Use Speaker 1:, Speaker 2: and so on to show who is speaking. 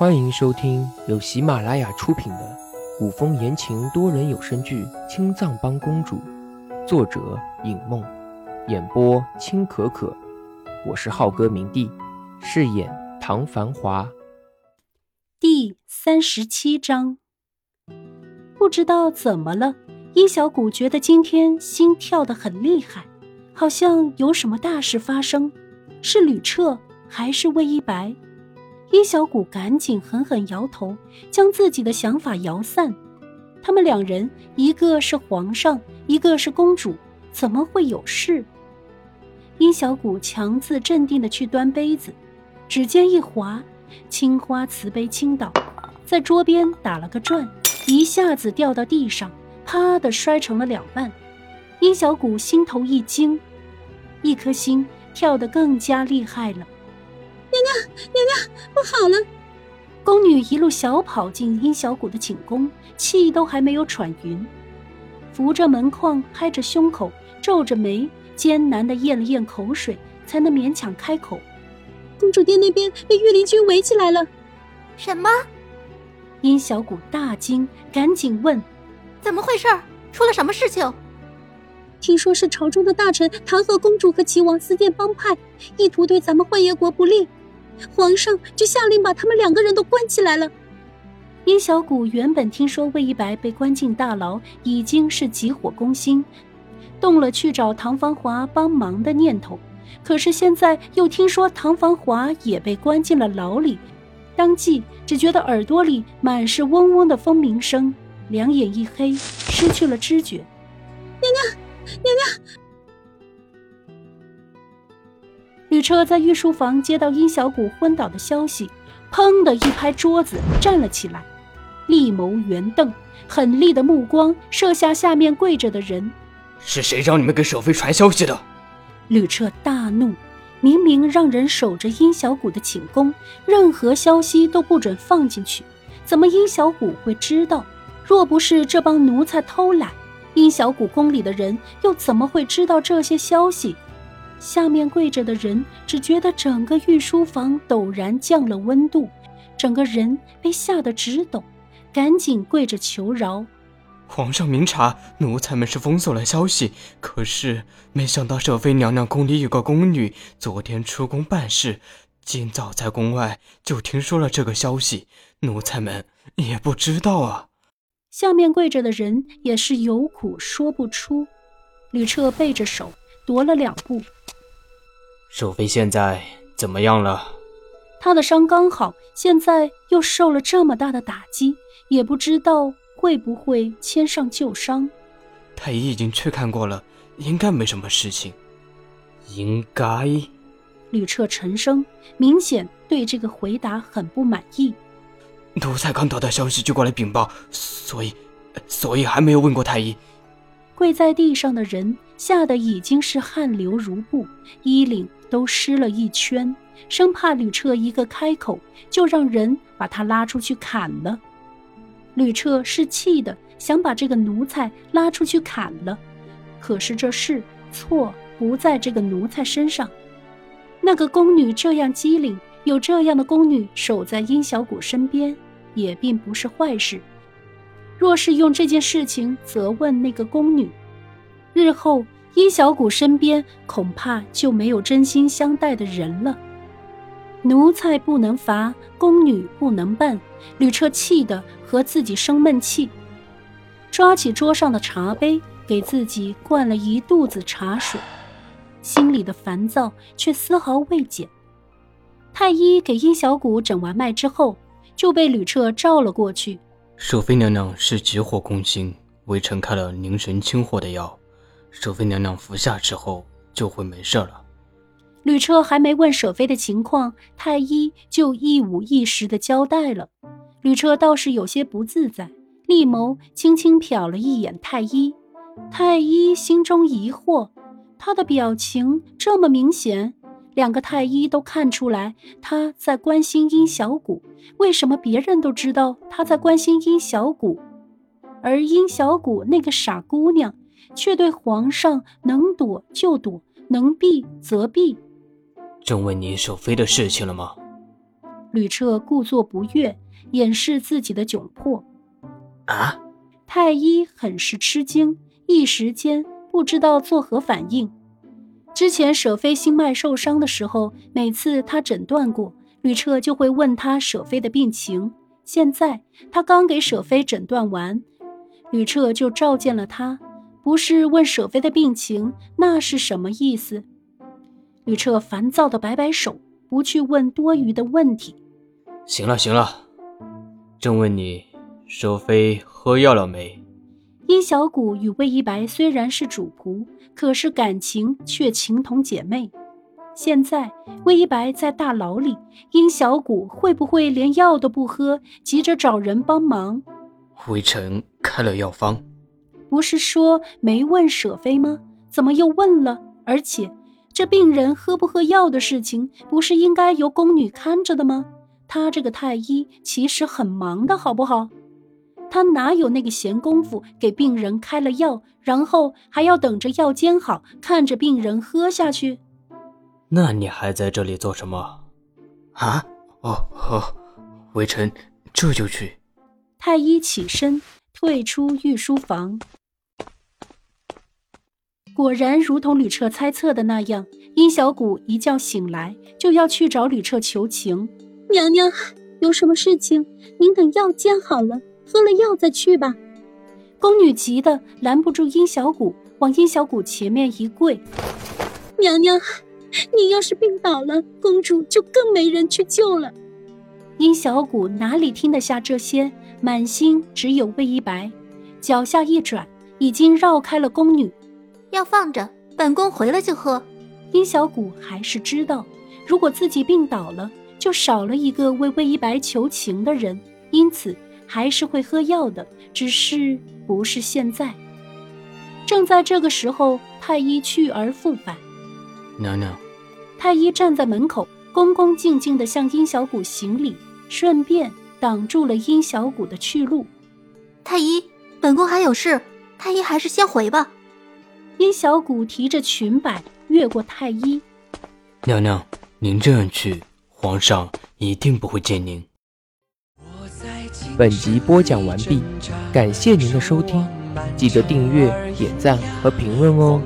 Speaker 1: 欢迎收听由喜马拉雅出品的古风言情多人有声剧《青藏帮公主》，作者尹梦，演播青可可。我是浩哥明帝，饰演唐繁华。
Speaker 2: 第三十七章，不知道怎么了，殷小谷觉得今天心跳的很厉害，好像有什么大事发生。是吕彻还是魏一白？殷小谷赶紧狠狠摇头，将自己的想法摇散。他们两人，一个是皇上，一个是公主，怎么会有事？殷小谷强自镇定的去端杯子，指尖一滑，青花瓷杯倾倒，在桌边打了个转，一下子掉到地上，啪的摔成了两半。殷小谷心头一惊，一颗心跳得更加厉害了。
Speaker 3: 娘娘，娘娘，不好了！
Speaker 2: 宫女一路小跑进殷小谷的寝宫，气都还没有喘匀，扶着门框，拍着胸口，皱着眉，艰难的咽了咽口水，才能勉强开口：“
Speaker 3: 公主殿那边被御林军围起来了。”
Speaker 4: 什么？
Speaker 2: 殷小谷大惊，赶紧问：“
Speaker 4: 怎么回事？出了什么事情？”
Speaker 3: 听说是朝中的大臣弹劾公主和齐王私建帮派，意图对咱们幻夜国不利。皇上就下令把他们两个人都关起来了。
Speaker 2: 殷小谷原本听说魏一白被关进大牢，已经是急火攻心，动了去找唐芳华帮忙的念头。可是现在又听说唐芳华也被关进了牢里，当即只觉得耳朵里满是嗡嗡的蜂鸣声，两眼一黑，失去了知觉。
Speaker 3: 娘娘，娘娘。
Speaker 2: 吕彻在御书房接到殷小谷昏倒的消息，砰的一拍桌子，站了起来，立眸圆瞪，狠厉的目光射向下面跪着的人：“
Speaker 5: 是谁让你们给舍妃传消息的？”
Speaker 2: 吕彻大怒，明明让人守着殷小谷的寝宫，任何消息都不准放进去，怎么殷小谷会知道？若不是这帮奴才偷懒，殷小谷宫里的人又怎么会知道这些消息？下面跪着的人只觉得整个御书房陡然降了温度，整个人被吓得直抖，赶紧跪着求饶：“
Speaker 5: 皇上明察，奴才们是封锁了消息，可是没想到舍妃娘娘宫里有个宫女，昨天出宫办事，今早在宫外就听说了这个消息，奴才们也不知道啊。”
Speaker 2: 下面跪着的人也是有苦说不出，吕彻背着手踱了两步。
Speaker 5: 守妃现在怎么样了？
Speaker 2: 她的伤刚好，现在又受了这么大的打击，也不知道会不会牵上旧伤。
Speaker 5: 太医已经去看过了，应该没什么事情。应该。
Speaker 2: 吕彻沉声，明显对这个回答很不满意。
Speaker 5: 奴才刚得到消息就过来禀报，所以，所以还没有问过太医。
Speaker 2: 跪在地上的人吓得已经是汗流如布，衣领。都湿了一圈，生怕吕彻一个开口就让人把他拉出去砍了。吕彻是气的，想把这个奴才拉出去砍了，可是这事错不在这个奴才身上。那个宫女这样机灵，有这样的宫女守在殷小谷身边，也并不是坏事。若是用这件事情责问那个宫女，日后。殷小谷身边恐怕就没有真心相待的人了。奴才不能罚，宫女不能办，吕彻气得和自己生闷气，抓起桌上的茶杯，给自己灌了一肚子茶水，心里的烦躁却丝毫未减。太医给殷小谷诊完脉之后，就被吕彻召了过去。
Speaker 5: 淑妃娘娘是急火攻心，微臣开了凝神清火的药。舍妃娘娘服下之后就会没事了。
Speaker 2: 吕彻还没问舍妃的情况，太医就一五一十的交代了。吕彻倒是有些不自在，立眸轻轻瞟了一眼太医。太医心中疑惑，他的表情这么明显，两个太医都看出来他在关心殷小谷。为什么别人都知道他在关心殷小谷，而殷小谷那个傻姑娘？却对皇上能躲就躲，能避则避。
Speaker 5: 正问你守妃的事情了吗？
Speaker 2: 吕彻故作不悦，掩饰自己的窘迫。
Speaker 5: 啊！
Speaker 2: 太医很是吃惊，一时间不知道作何反应。之前舍妃心脉受伤的时候，每次他诊断过，吕彻就会问他舍妃的病情。现在他刚给舍妃诊断完，吕彻就召见了他，不是问舍飞的病情，那是什么意思？吕彻烦躁的摆摆手，不去问多余的问题。
Speaker 5: 行了行了，正问你，舍飞喝药了没？
Speaker 2: 殷小谷与魏一白虽然是主仆，可是感情却情同姐妹。现在魏一白在大牢里，殷小谷会不会连药都不喝，急着找人帮忙？
Speaker 5: 微臣开了药方。
Speaker 2: 不是说没问舍妃吗？怎么又问了？而且这病人喝不喝药的事情，不是应该由宫女看着的吗？他这个太医其实很忙的，好不好？他哪有那个闲工夫给病人开了药，然后还要等着药煎好，看着病人喝下去？
Speaker 5: 那你还在这里做什么？啊？哦哦，微臣这就去。
Speaker 2: 太医起身退出御书房。果然如同吕彻猜测的那样，殷小谷一觉醒来就要去找吕彻求情。
Speaker 3: 娘娘，有什么事情？您等药煎好了。喝了药再去吧。
Speaker 2: 宫女急得拦不住殷小谷，往殷小谷前面一跪：“
Speaker 3: 娘娘，你要是病倒了，公主就更没人去救了。”
Speaker 2: 殷小谷哪里听得下这些，满心只有魏一白，脚下一转，已经绕开了宫女。
Speaker 4: 药放着，本宫回来就喝。
Speaker 2: 殷小谷还是知道，如果自己病倒了，就少了一个为魏一白求情的人，因此。还是会喝药的，只是不是现在。正在这个时候，太医去而复返。
Speaker 5: 娘娘，
Speaker 2: 太医站在门口，恭恭敬敬地向殷小谷行礼，顺便挡住了殷小谷的去路。
Speaker 4: 太医，本宫还有事，太医还是先回吧。
Speaker 2: 殷小谷提着裙摆越过太医。
Speaker 5: 娘娘，您这样去，皇上一定不会见您。
Speaker 1: 本集播讲完毕，感谢您的收听，记得订阅、点赞和评论哦。